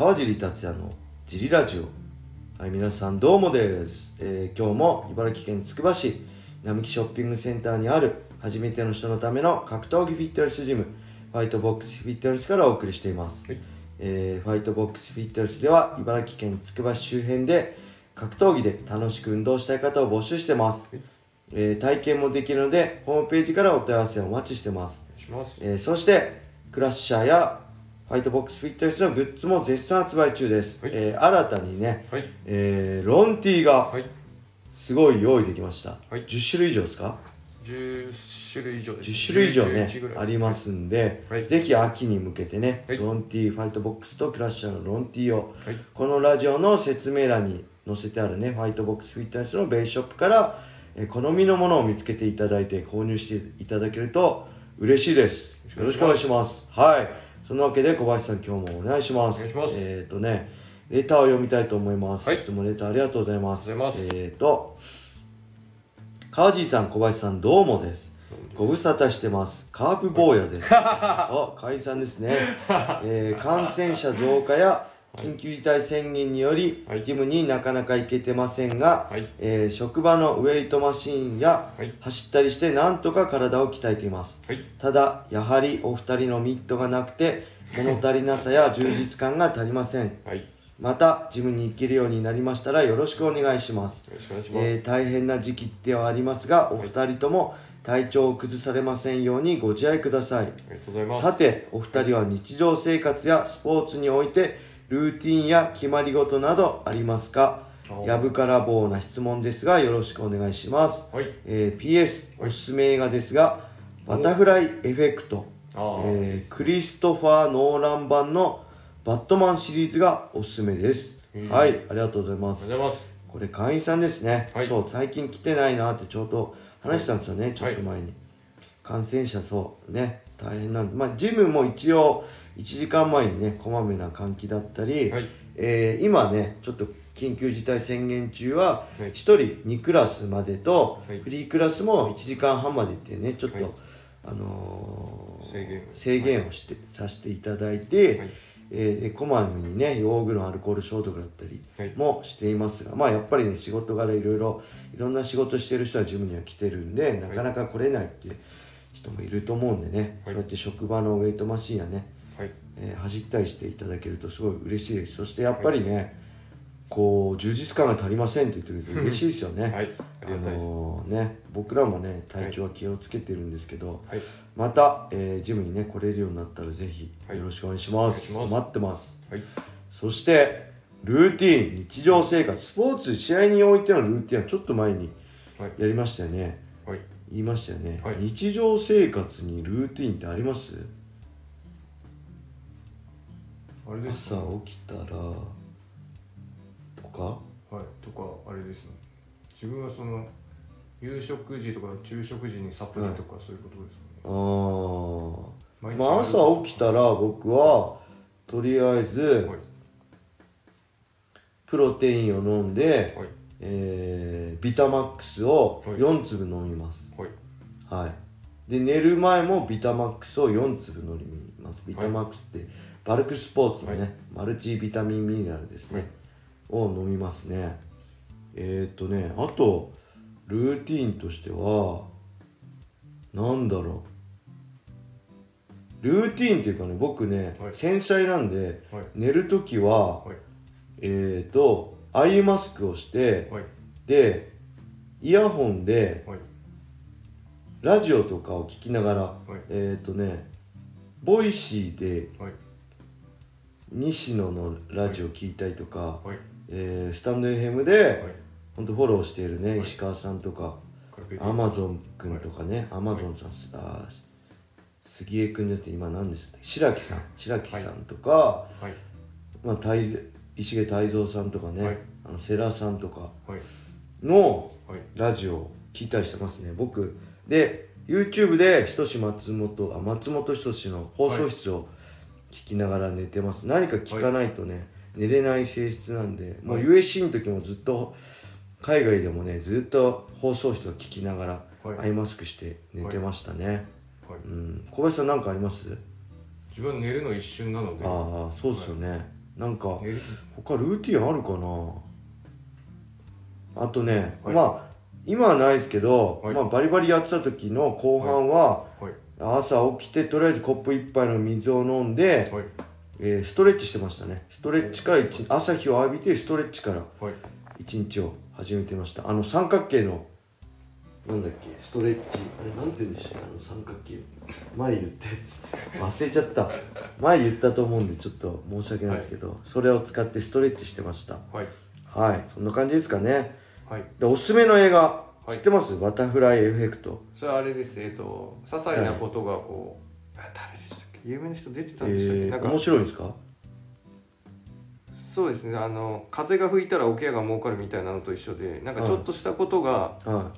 川尻達也のジリラジオ。はい皆さんどうもです、えー今日も茨城県つくば市並木ショッピングセンターにある初めての人のための格闘技フィットネスジムファイトボックスフィットネスからお送りしています、はい。えーファイトボックスフィットネスでは茨城県つくば市周辺で格闘技で楽しく運動したい方を募集してます、はい。えー体験もできるのでホームページからお問い合わせをお待ちしてます。ます。えーそしてクラッシャーやファイトボックスフィットネスのグッズも絶賛発売中です、はい。えー新たにね、はい。えーロンティーがはい。すごい用意できました、はい。10種類以上ですか？10種類以上です10種類以上ね11ぐらいありますんで、はい。ぜひ秋に向けてね、はい。ロンティーファイトボックスとクラッシャーのロンティーを、はい。このラジオの説明欄に載せてあるねファイトボックスフィットネスのベースショップから、えー好みのものを見つけていただいて購入していただけると嬉しいです。よよろしくお願いろします。はいそのわけで小林さん今日もお願いします。お願いします。えっ、ー、とねレターを読みたいと思います、はい。いつもレターありがとうございます。ありがとうございます。えっ、ー、と川地さん小林さんどうもです。ご無沙汰してます。カープ坊やです。あ解散ですね、えー感染者増加や緊急事態宣言により、はい。ジムになかなか行けてませんが、はい。えー職場のウェイトマシーンや、はい。走ったりしてなんとか体を鍛えています。はい。ただやはりお二人のミットがなくて物足りなさや 充実感が足りません。はい。またジムに行けるようになりましたらよろしくお願いします。よろしくお願いします、えー大変な時期ではありますがお二人とも体調を崩されませんようにご自愛ください。さてお二人は日常生活やスポーツにおいてルーティンや決まり事などありますか？やぶから棒な質問ですがよろしくお願いします、はい。えー PS おすすめ映画ですがバタフライエフェクト、えークリストファー・ノーラン版のバットマンシリーズがおすすめです、うん。はいありがとうございます。ありがとうございます。これ会員さんですね、はい。そう最近来てないなってちょうど話したんですよね、ちょっと前に、感染者そうね大変なんで。まあジムも一応1時間前にねこまめな換気だったり、はい。えー今ねちょっと緊急事態宣言中ははい。1人2クラスまでと、はい。フリークラスも1時間半までってねちょっと、はい。あのー制限。制限をして、させていただいて、はい。えーでこまめにね用具のアルコール消毒だったりはい。もしていますが、まあやっぱりね仕事柄いろいろいろんな仕事してる人はジムには来てるんでなかなか来れないっていう人もいると思うんでね、はい。そうやって職場のウェイトマシンやね、はい。えー走ったりしていただけるとすごい嬉しいです。そしてやっぱりね、こう充実感が足りませんって言ってくれると嬉しいですよね、はい。あのーね僕らもね体調は気をつけてるんですけど、はい。また、えージムにね来れるようになったらぜひはい。よろしくお願いします,、待ってます。はい。そしてルーティン日常生活。スポーツ試合においてのルーティンはちょっと前にはい。やりましたよね。はい。言いましたよね、はい。日常生活にルーティンってあります？あれです朝起きたらとか？はいとかあれですね。自分はその夕食時とか昼食時にサプリとかそういうことですあかー。毎日まあ朝起きたら僕はとりあえずはい。プロテインを飲んで、はい。えービタマックスをはい。4粒飲みます。はい。はい。で寝る前もビタマックスを4粒飲みますビタマックスってバルクスポーツのね、はい。マルチビタミンミネラルですね、を飲みますね。えー、っとねあとルーティンとしてはなんだろう。ルーティンっていうかね僕ね、はい。繊細なんで、はい。寝る時ははい。えー、とアイマスクをして、はい。でイヤホンではい。ラジオとかを聞きながら、い。えっ、とねボイシーではい。西野のラジオ聞いたりとか、はい。えースタンド FM で、はい。ほんとフォローしているね、はい。石川さんとか。アマゾンくんとかね、アマゾンさん、あー杉江くんですって今何でしたっけ？白木さん。白木さんとか、はい。まあ、泰石毛泰造さんとかね、はい。あの世良さんとかはい。のはい。ラジオを聞いたりしてますね。僕で YouTube で仁志松本あ松本人志の放送室を聞きながら寝てます、何か聞かないとね、寝れない性質なんでもうはい USC の時もずっと海外でもねずっと放送室を聞きながら、はい。アイマスクして寝てましたね、はい。うん。小林さん何かあります？自分は寝るの一瞬なので。ああそうっすよね、なんかえ他ルーティンあるかな？あとね、はい。まあ今はないですけど、はい。まあ、バリバリやってた時の後半は、はい。朝起きてとりあえずコップ一杯の水を飲んで、はい。えーストレッチしてましたね。ストレッチから一朝日を浴びてストレッチからはい。一日を始めてました。あの三角形のなんだっけストレッチ。あれなんて言うんでしたっけ？あの三角形。前言ったやつ。忘れちゃった。前言ったと思うんでちょっと申し訳ないですけど、それを使ってストレッチしてました。はい。はい。そんな感じですかねはい。でおすすめの映画、はい。知ってます？バタフライエフェクトそれはあれです。えっ、と些細なことがこう、あ誰でしたっけ？有名な人出てたんでしたっけ、えー、なんか。面白いんですか？そうですね。あの風が吹いたら桶屋が儲かるみたいなのと一緒でなんかちょっとしたことが、は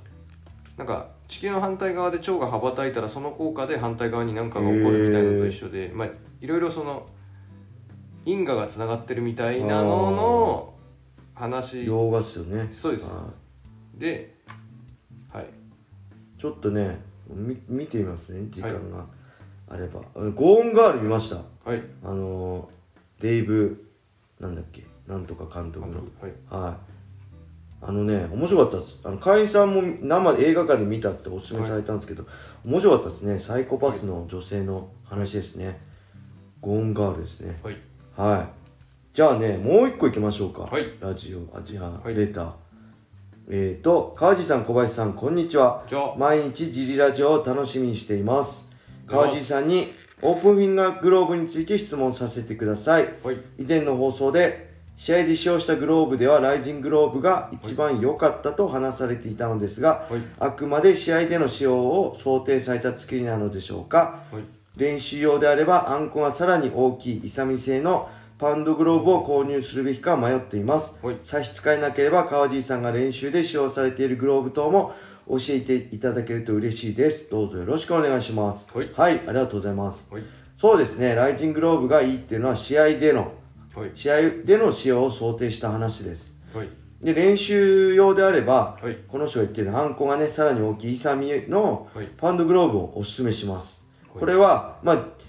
なんか地球の反対側で蝶が羽ばたいたらその効果で反対側に何かが起こるみたいなのと一緒で、まあいろいろその因果がつながってるみたいなののい話。洋画っすよね。そうです。はではい。いちょっとねみ見てみますね時間が。あれば、ゴーンガール見ました。はい。あのーデイブなんだっけなんとか監督の。はい。はい。あのね面白かったです。あの会員さんも生で映画館で見たっつっておすすめされたんですけど、面白かったですね。サイコパスの女性の話ですね、ゴーンガールですね。はい。はいじゃあねもう一個いきましょうか、はい。ラジオあじゃあ、はい。レター。えーと川地さん小林さんこんにちは。毎日ジリラジオを楽しみにしています。川地さんにオープンフィンガーグローブについて質問させてください。はい。以前の放送で試合で使用したグローブではライジングローブが一番良かったと話されていたのですが、はい。あくまで試合での使用を想定された作りなのでしょうか。はい。練習用であればあんこがさらに大きいイサミ製のパウンドグローブを購入するべきか迷っています、はい。差し支えなければ川地さんが練習で使用されているグローブ等も教えていただけると嬉しいです。どうぞよろしくお願いします。はい。ありがとうございます。はい。そうですね。ライジンググローブがいいっていうのは試合でのはい。試合での使用を想定した話です。はい。で練習用であれば、はい。この人が言ってるあんこがねさらに大きいイサミのはい。パウンドグローブをおすすめします、はい。これは、まあ、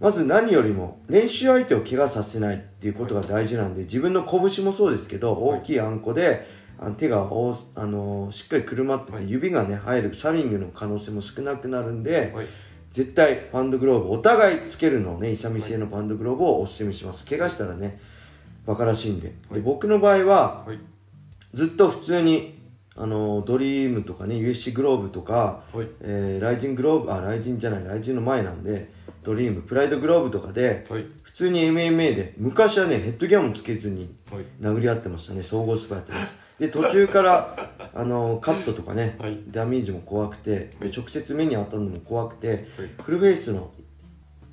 まず何よりも練習相手を怪我させないっていうことが大事なんで、自分の拳もそうですけど大きいあんこで、あの手がおあのーしっかりくるまってて、はい指がね入るサミングの可能性も少なくなるんで、はい。絶対パウンドグローブお互いつけるのをねイサミ製のパウンドグローブをおすすめします。怪我したらねバカらしいんで,、で僕の場合ははい。ずっと普通にあのドリームとかね USC グローブとか、はい。えーライジングローブあライジンじゃないライジンの前なんでドリームプライドグローブとかではい。普通に MMA で昔はねヘッドギアもつけずにはい。殴り合ってましたね。総合スパやってました。で途中から あのカットとかね、はい。ダメージも怖くてで直接目に当たるのも怖くて、はい。フルフェイスの、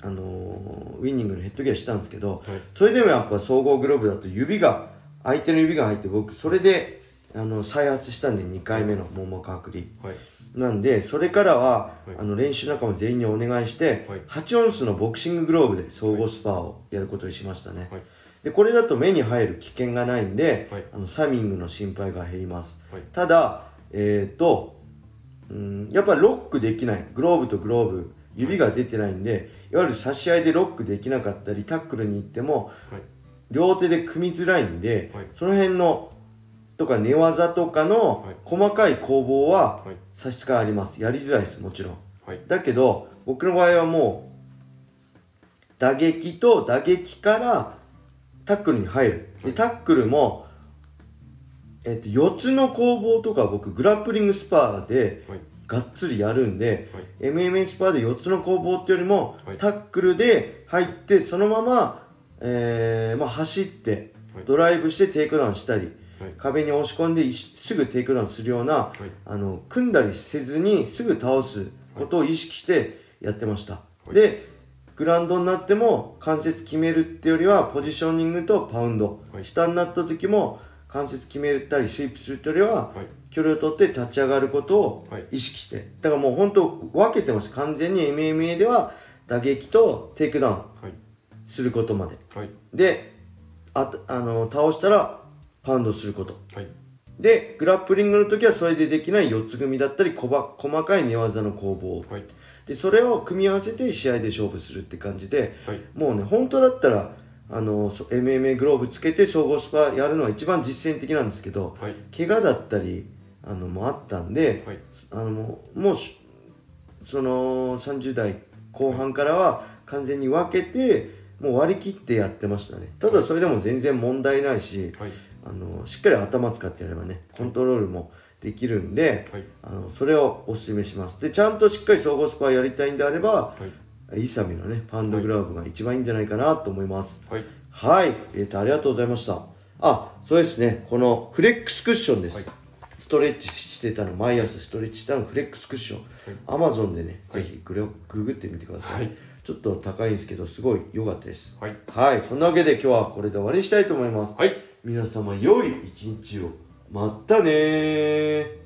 あのーウィニングのヘッドギアしたんですけど、はい。それでもやっぱ総合グローブだと指が相手の指が入って僕それであの再発したんで2回目のももかくり。はいなんでそれからは、はい。あの練習仲間全員にお願いして、はい。8オンスのボクシンググローブで総合スパーをやることにしましたね、はい。でこれだと目に入る危険がないんで、はい。あのサミングの心配が減ります、はい。ただえっ、とうんやっぱりロックできない。グローブとグローブ指が出てないんでいわゆる差し合いでロックできなかったりタックルに行ってもはい。両手で組みづらいんで、はい。その辺のとか寝技とかのはい。細かい攻防ははい。差し支えあります。やりづらいですもちろん。はい。だけど僕の場合はもう打撃と打撃からタックルに入る。でタックルも、えっと、4つの攻防とか僕グラップリングスパーではい。がっつりやるんで、はい。MMA スパーで4つの攻防ってよりも、はい。タックルで入ってそのまま、えーまあ、走ってはい。ドライブしてテイクダウンしたり、はい。壁に押し込んでいすぐテイクダウンするような、はい。あの組んだりせずにすぐ倒すことを意識してやってました、い。でグラウンドになっても関節決めるってよりはポジショニングとパウンド、はい。下になった時も関節決めたりスイープするってよりは、はい。距離を取って立ち上がることをはい。意識して、だからもう本当分けてます。完全に MMA では打撃とテイクダウンはい。することまで。はい。でああの倒したらパウンドすること。はい。でグラップリングの時はそれでできない四つ組みだったり細かい寝技の攻防。はい。でそれを組み合わせて試合で勝負するって感じではい。もうね本当だったらああのそ MMA グローブつけて総合スパやるのは一番実践的なんですけど、はい。怪我だったりあのもあったんで、はい。あのもうその30代後半からは完全に分けてもう割り切ってやってましたね。ただそれでも全然問題ないし、はいあのしっかり頭使ってやればねコントロールもできるんで、はい。あのそれをお勧めします。でちゃんとしっかり総合スパやりたいんであれば、はい。イサミのねパンドグラブが一番いいんじゃないかなと思います。はい。はい、えーとありがとうございました。あそうですね。このフレックスクッションです、はい。ストレッチしてたの毎朝ストレッチしたのフレックスクッション、アマゾンでね、ぜひグレググってみてください、はい。ちょっと高いんですけどすごい良かったです。はい。はい、そんなわけで今日はこれで終わりにしたいと思います。はい皆様良い一日を。またねー。